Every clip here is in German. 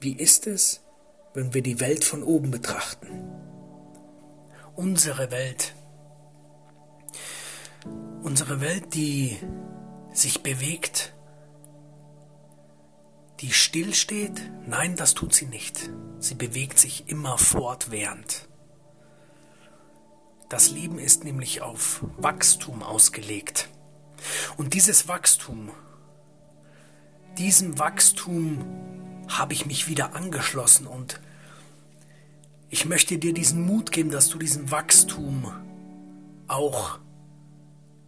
Wie ist es, wenn wir die Welt von oben betrachten? Unsere Welt. Unsere Welt, die sich bewegt, die stillsteht? Nein, das tut sie nicht. Sie bewegt sich immer fortwährend. Das Leben ist nämlich auf Wachstum ausgelegt. Und dieses Wachstum, diesem Wachstum habe ich mich wieder angeschlossen und ich möchte dir diesen Mut geben, dass du diesem Wachstum auch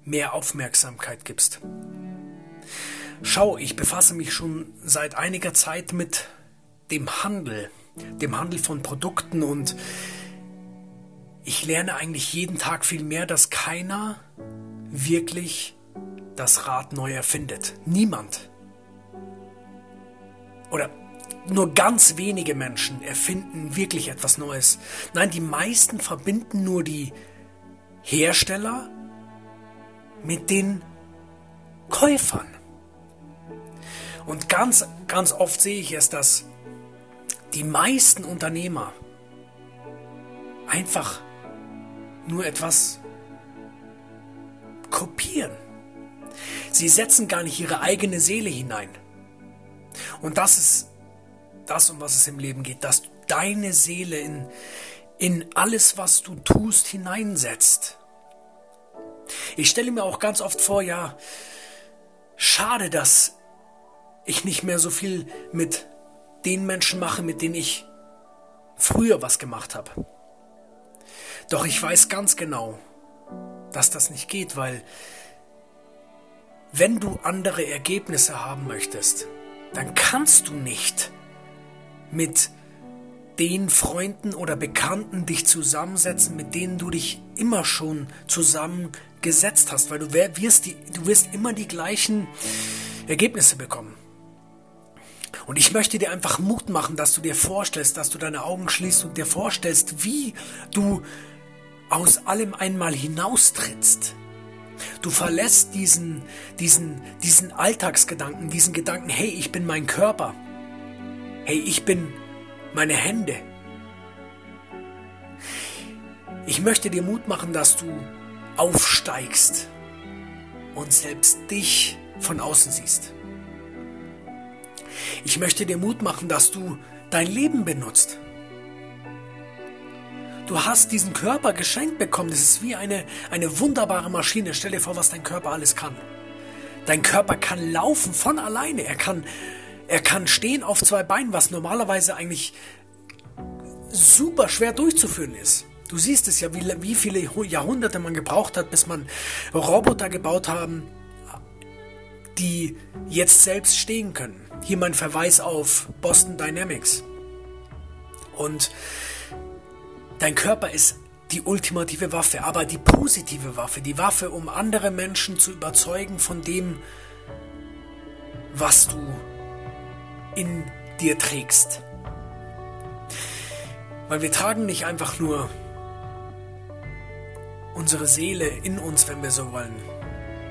mehr Aufmerksamkeit gibst. Schau, ich befasse mich schon seit einiger Zeit mit dem Handel, dem Handel von Produkten und ich lerne eigentlich jeden Tag viel mehr, dass keiner wirklich das Rad neu erfindet. Niemand. Oder nur ganz wenige Menschen erfinden wirklich etwas Neues. Nein, die meisten verbinden nur die Hersteller mit den Käufern. Und ganz, ganz oft sehe ich es, dass die meisten Unternehmer einfach nur etwas kopieren. Sie setzen gar nicht ihre eigene Seele hinein. Und das ist das, um was es im Leben geht, dass du deine Seele in, in alles, was du tust, hineinsetzt. Ich stelle mir auch ganz oft vor, ja, schade, dass ich nicht mehr so viel mit den Menschen mache, mit denen ich früher was gemacht habe. Doch ich weiß ganz genau, dass das nicht geht, weil wenn du andere Ergebnisse haben möchtest, dann kannst du nicht mit den Freunden oder Bekannten dich zusammensetzen, mit denen du dich immer schon zusammengesetzt hast, weil du wirst, die, du wirst immer die gleichen Ergebnisse bekommen. Und ich möchte dir einfach Mut machen, dass du dir vorstellst, dass du deine Augen schließt und dir vorstellst, wie du aus allem einmal hinaustrittst. Du verlässt diesen, diesen, diesen Alltagsgedanken, diesen Gedanken, hey, ich bin mein Körper. Hey, ich bin meine Hände. Ich möchte dir Mut machen, dass du aufsteigst und selbst dich von außen siehst. Ich möchte dir Mut machen, dass du dein Leben benutzt. Du hast diesen Körper geschenkt bekommen. Das ist wie eine, eine wunderbare Maschine. Stell dir vor, was dein Körper alles kann. Dein Körper kann laufen von alleine. Er kann, er kann stehen auf zwei Beinen, was normalerweise eigentlich super schwer durchzuführen ist. Du siehst es ja, wie, wie viele Jahrhunderte man gebraucht hat, bis man Roboter gebaut haben, die jetzt selbst stehen können. Hier mein Verweis auf Boston Dynamics. Und dein Körper ist die ultimative Waffe, aber die positive Waffe, die Waffe, um andere Menschen zu überzeugen von dem, was du in dir trägst. Weil wir tragen nicht einfach nur unsere Seele in uns, wenn wir so wollen,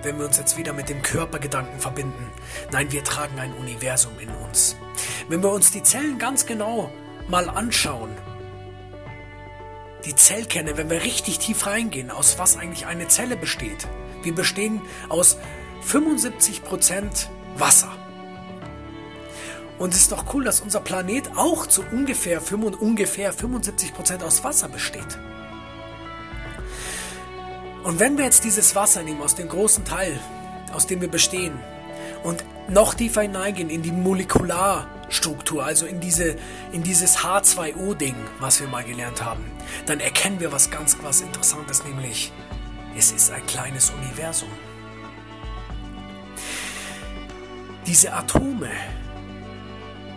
wenn wir uns jetzt wieder mit dem Körpergedanken verbinden. Nein, wir tragen ein Universum in uns. Wenn wir uns die Zellen ganz genau mal anschauen, die Zellkerne, wenn wir richtig tief reingehen, aus was eigentlich eine Zelle besteht. Wir bestehen aus 75% Wasser. Und es ist doch cool, dass unser Planet auch zu ungefähr, ungefähr 75% aus Wasser besteht. Und wenn wir jetzt dieses Wasser nehmen aus dem großen Teil, aus dem wir bestehen, und noch tiefer hineingehen in die Molekularstruktur, also in, diese, in dieses H2O-Ding, was wir mal gelernt haben, dann erkennen wir was ganz was Interessantes, nämlich es ist ein kleines Universum. Diese Atome,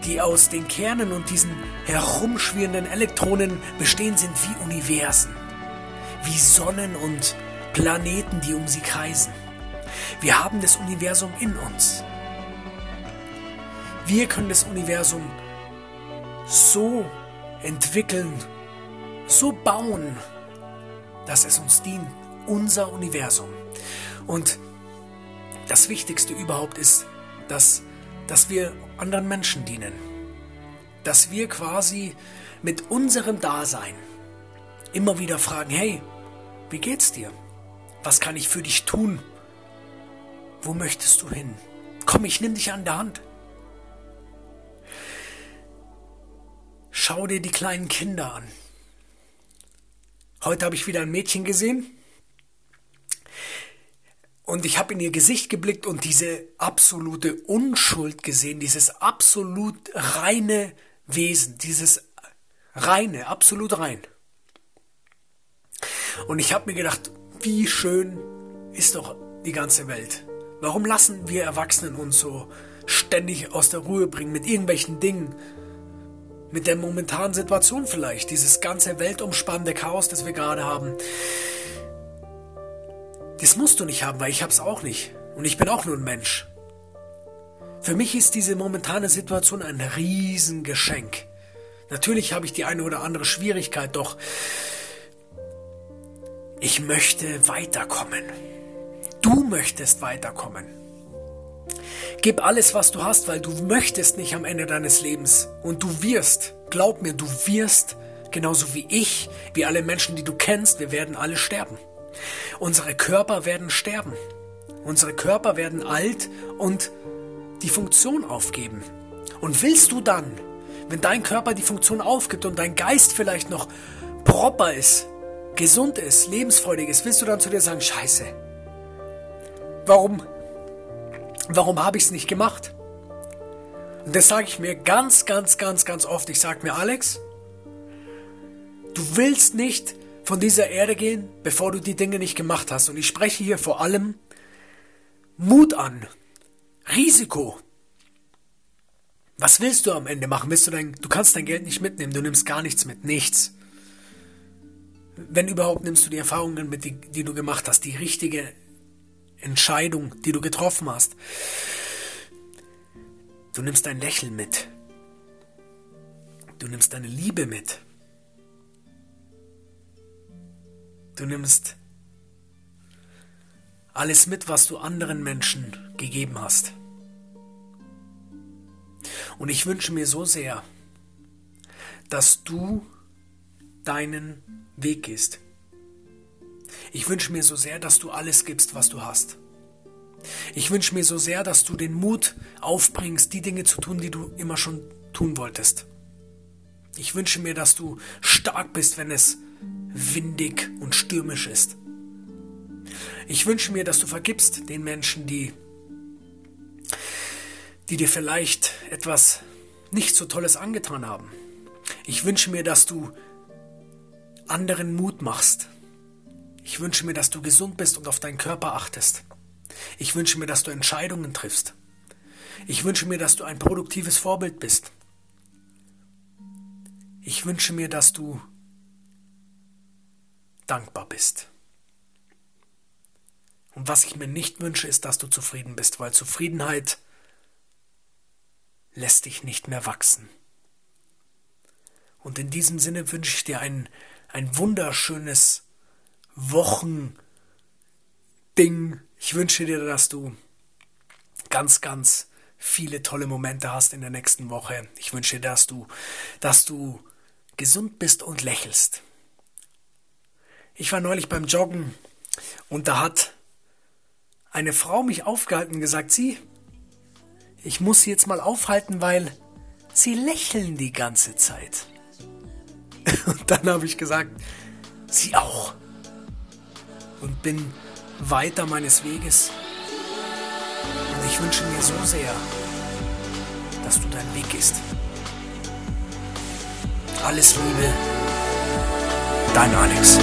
die aus den Kernen und diesen herumschwirrenden Elektronen bestehen, sind wie Universen, wie Sonnen und Planeten, die um sie kreisen. Wir haben das Universum in uns. Wir können das Universum so entwickeln, so bauen, dass es uns dient, unser Universum. Und das Wichtigste überhaupt ist, dass, dass wir anderen Menschen dienen. dass wir quasi mit unserem Dasein immer wieder fragen, hey, wie geht's dir? Was kann ich für dich tun? Wo möchtest du hin? Komm, ich nimm dich an der Hand. Schau dir die kleinen Kinder an. Heute habe ich wieder ein Mädchen gesehen und ich habe in ihr Gesicht geblickt und diese absolute Unschuld gesehen, dieses absolut reine Wesen, dieses reine, absolut rein. Und ich habe mir gedacht, wie schön ist doch die ganze Welt. Warum lassen wir Erwachsenen uns so ständig aus der Ruhe bringen mit irgendwelchen Dingen? Mit der momentanen Situation vielleicht, dieses ganze weltumspannende Chaos, das wir gerade haben. Das musst du nicht haben, weil ich hab's auch nicht. Und ich bin auch nur ein Mensch. Für mich ist diese momentane Situation ein Riesengeschenk. Natürlich habe ich die eine oder andere Schwierigkeit, doch ich möchte weiterkommen. Du möchtest weiterkommen. Gib alles, was du hast, weil du möchtest nicht am Ende deines Lebens. Und du wirst, glaub mir, du wirst, genauso wie ich, wie alle Menschen, die du kennst, wir werden alle sterben. Unsere Körper werden sterben. Unsere Körper werden alt und die Funktion aufgeben. Und willst du dann, wenn dein Körper die Funktion aufgibt und dein Geist vielleicht noch proper ist, gesund ist, lebensfreudig ist, willst du dann zu dir sagen, scheiße, warum, warum habe ich es nicht gemacht? Und das sage ich mir ganz, ganz, ganz, ganz oft. Ich sage mir, Alex, du willst nicht von dieser Erde gehen, bevor du die Dinge nicht gemacht hast. Und ich spreche hier vor allem Mut an, Risiko. Was willst du am Ende machen? Willst du dein, du kannst dein Geld nicht mitnehmen, du nimmst gar nichts mit, nichts. Wenn überhaupt, nimmst du die Erfahrungen mit, die, die du gemacht hast, die richtige Entscheidung, die du getroffen hast. Du nimmst dein Lächeln mit. Du nimmst deine Liebe mit. Du nimmst alles mit, was du anderen Menschen gegeben hast. Und ich wünsche mir so sehr, dass du deinen Weg gehst. Ich wünsche mir so sehr, dass du alles gibst, was du hast. Ich wünsche mir so sehr, dass du den Mut aufbringst, die Dinge zu tun, die du immer schon tun wolltest. Ich wünsche mir, dass du stark bist, wenn es windig und stürmisch ist. Ich wünsche mir, dass du vergibst den Menschen, die, die dir vielleicht etwas nicht so Tolles angetan haben. Ich wünsche mir, dass du anderen Mut machst. Ich wünsche mir, dass du gesund bist und auf deinen Körper achtest. Ich wünsche mir, dass du Entscheidungen triffst. Ich wünsche mir, dass du ein produktives Vorbild bist. Ich wünsche mir, dass du dankbar bist. Und was ich mir nicht wünsche, ist, dass du zufrieden bist, weil Zufriedenheit lässt dich nicht mehr wachsen. Und in diesem Sinne wünsche ich dir einen ein wunderschönes Wochending. Ich wünsche dir, dass du ganz, ganz viele tolle Momente hast in der nächsten Woche. Ich wünsche dir, dass du, dass du gesund bist und lächelst. Ich war neulich beim Joggen und da hat eine Frau mich aufgehalten und gesagt, sie, ich muss sie jetzt mal aufhalten, weil sie lächeln die ganze Zeit. Und dann habe ich gesagt, sie auch. Und bin weiter meines Weges. Und ich wünsche mir so sehr, dass du deinen Weg gehst. Alles Liebe, Dein Alex.